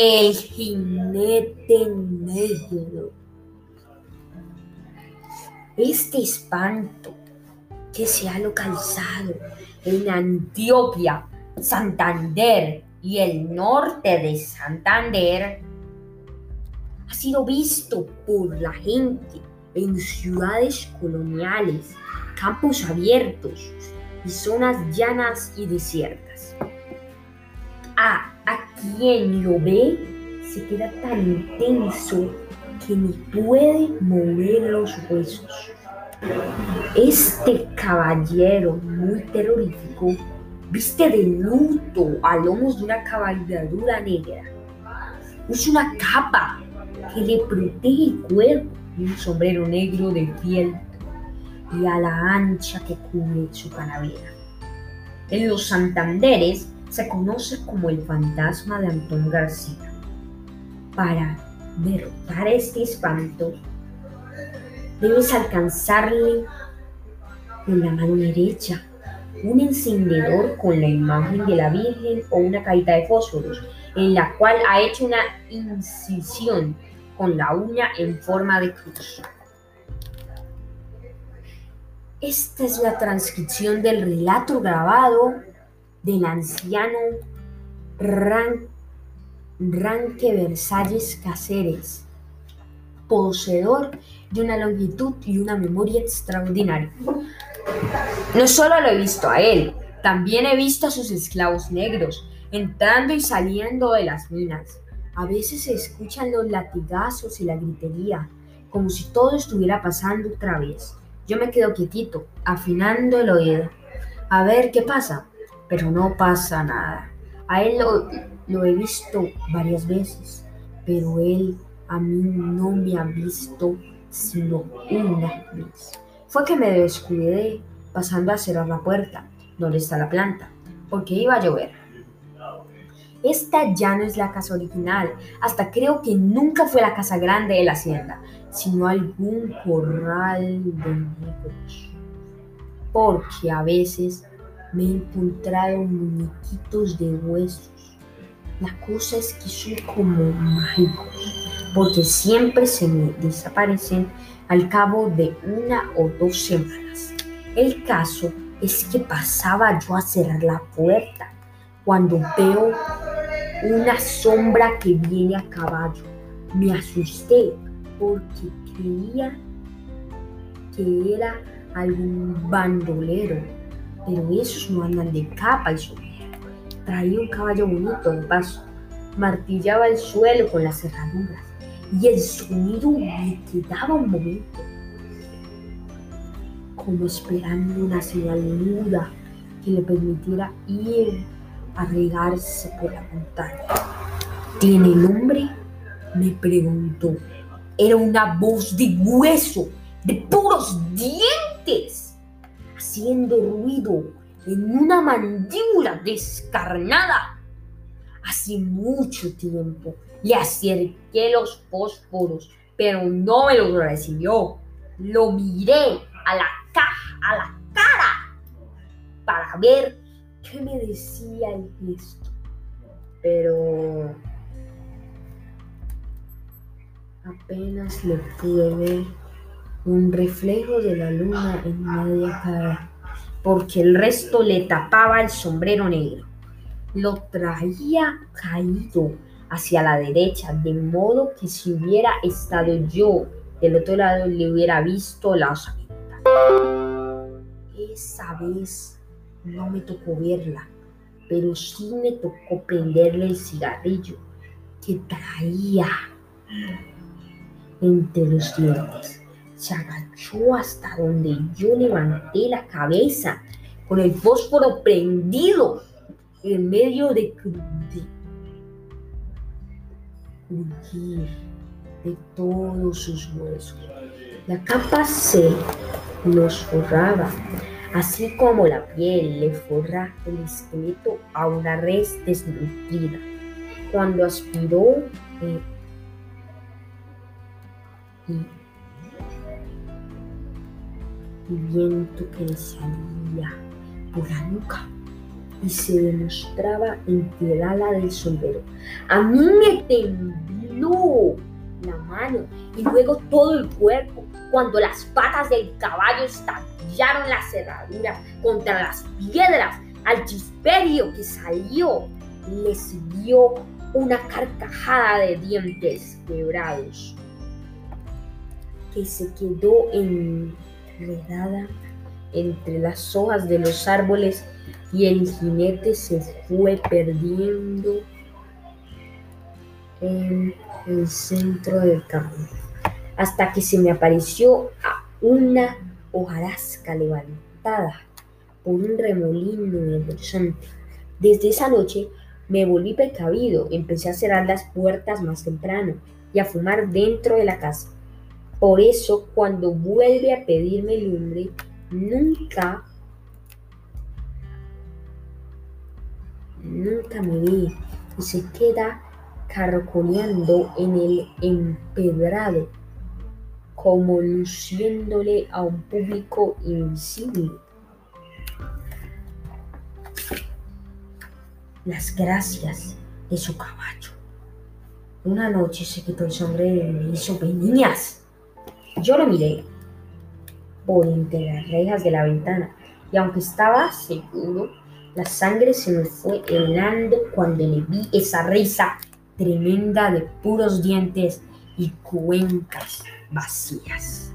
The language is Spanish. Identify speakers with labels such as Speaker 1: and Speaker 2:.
Speaker 1: El jinete negro. Este espanto que se ha localizado en Antioquia, Santander y el norte de Santander ha sido visto por la gente en ciudades coloniales, campos abiertos y zonas llanas y desiertas. A, quien lo ve se queda tan intenso que ni puede mover los huesos. Este caballero muy terrorífico viste de luto a lomos de una cabalgadura negra. Usa una capa que le protege el cuerpo y un sombrero negro de piel y a la ancha que cubre su calavera. En los Santanderes se conoce como el fantasma de Antón García. Para derrotar este espanto, debes alcanzarle con la mano derecha un encendedor con la imagen de la Virgen o una caída de fósforos, en la cual ha hecho una incisión con la uña en forma de cruz. Esta es la transcripción del relato grabado del anciano Ran Ranque Versalles Cáceres, poseedor de una longitud y una memoria extraordinaria. No solo lo he visto a él, también he visto a sus esclavos negros entrando y saliendo de las minas. A veces se escuchan los latigazos y la gritería, como si todo estuviera pasando otra vez. Yo me quedo quietito, afinando el oído. A ver qué pasa, pero no pasa nada. A él lo, he visto varias veces, pero él a mí no me ha visto sino una vez. Fue que me descuidé pasando a cerrar la puerta, donde está la planta, porque iba a llover. Esta ya no es la casa original, hasta creo que nunca fue la casa grande de la hacienda, sino algún corral de negros. Porque a veces me he encontrado muñequitos de huesos. La cosa es que son como mágicos, porque siempre se me desaparecen al cabo de una o dos semanas. El caso es que pasaba yo a cerrar la puerta cuando veo una sombra que viene a caballo. Me asusté porque creía que era algún bandolero, pero esos no andan de capa y sombrero. Traía un caballo bonito de paso, martillaba el suelo con las cerraduras y el sonido me quedaba un momento, como esperando una señal muda que le permitiera ir a regarse por la montaña. ¿Tiene nombre? Me preguntó. Era una voz de hueso, de puros dientes, haciendo ruido en una mandíbula descarnada. Hace mucho tiempo le acerqué los fósforos, pero no me los recibió. Lo miré a la caja, a la cara, para ver qué me decía el gesto. Pero apenas le pude ver un reflejo de la luna en media cara, porque el resto le tapaba el sombrero negro. Lo traía caído hacia la derecha, de modo que si hubiera estado yo del otro lado le hubiera visto la osamenta. Esa vez no me tocó verla, pero sí me tocó prenderle el cigarrillo que traía entre los dientes. Se agachó hasta donde yo levanté la cabeza con el fósforo prendido en medio de, de de todos sus huesos. La capa se los forraba, así como la piel le forra el esqueleto a una res desnutrida. Cuando aspiró eh, y, viento que le salía por la nuca y se demostraba entre el ala del sombrero. A mí me tembló la mano y luego todo el cuerpo cuando las patas del caballo estallaron la cerradura contra las piedras al chisperio que salió le siguió una carcajada de dientes quebrados que se quedó entre las hojas de los árboles y el jinete se fue perdiendo en el centro del camino hasta que se me apareció una hojarasca levantada por un remolino en el horizonte. Desde esa noche me volví precavido, empecé a cerrar las puertas más temprano y a fumar dentro de la casa. Por eso, cuando vuelve a pedirme lumbre, nunca, nunca me ve y se queda carcoleando en el empedrado, como luciéndole a un público invisible. Las gracias de su caballo. Una noche se quitó el sombrero y me hizo niñas. Yo lo miré por entre las rejas de la ventana y aunque estaba seguro, la sangre se me fue helando cuando le vi esa risa tremenda de puros dientes y cuencas vacías.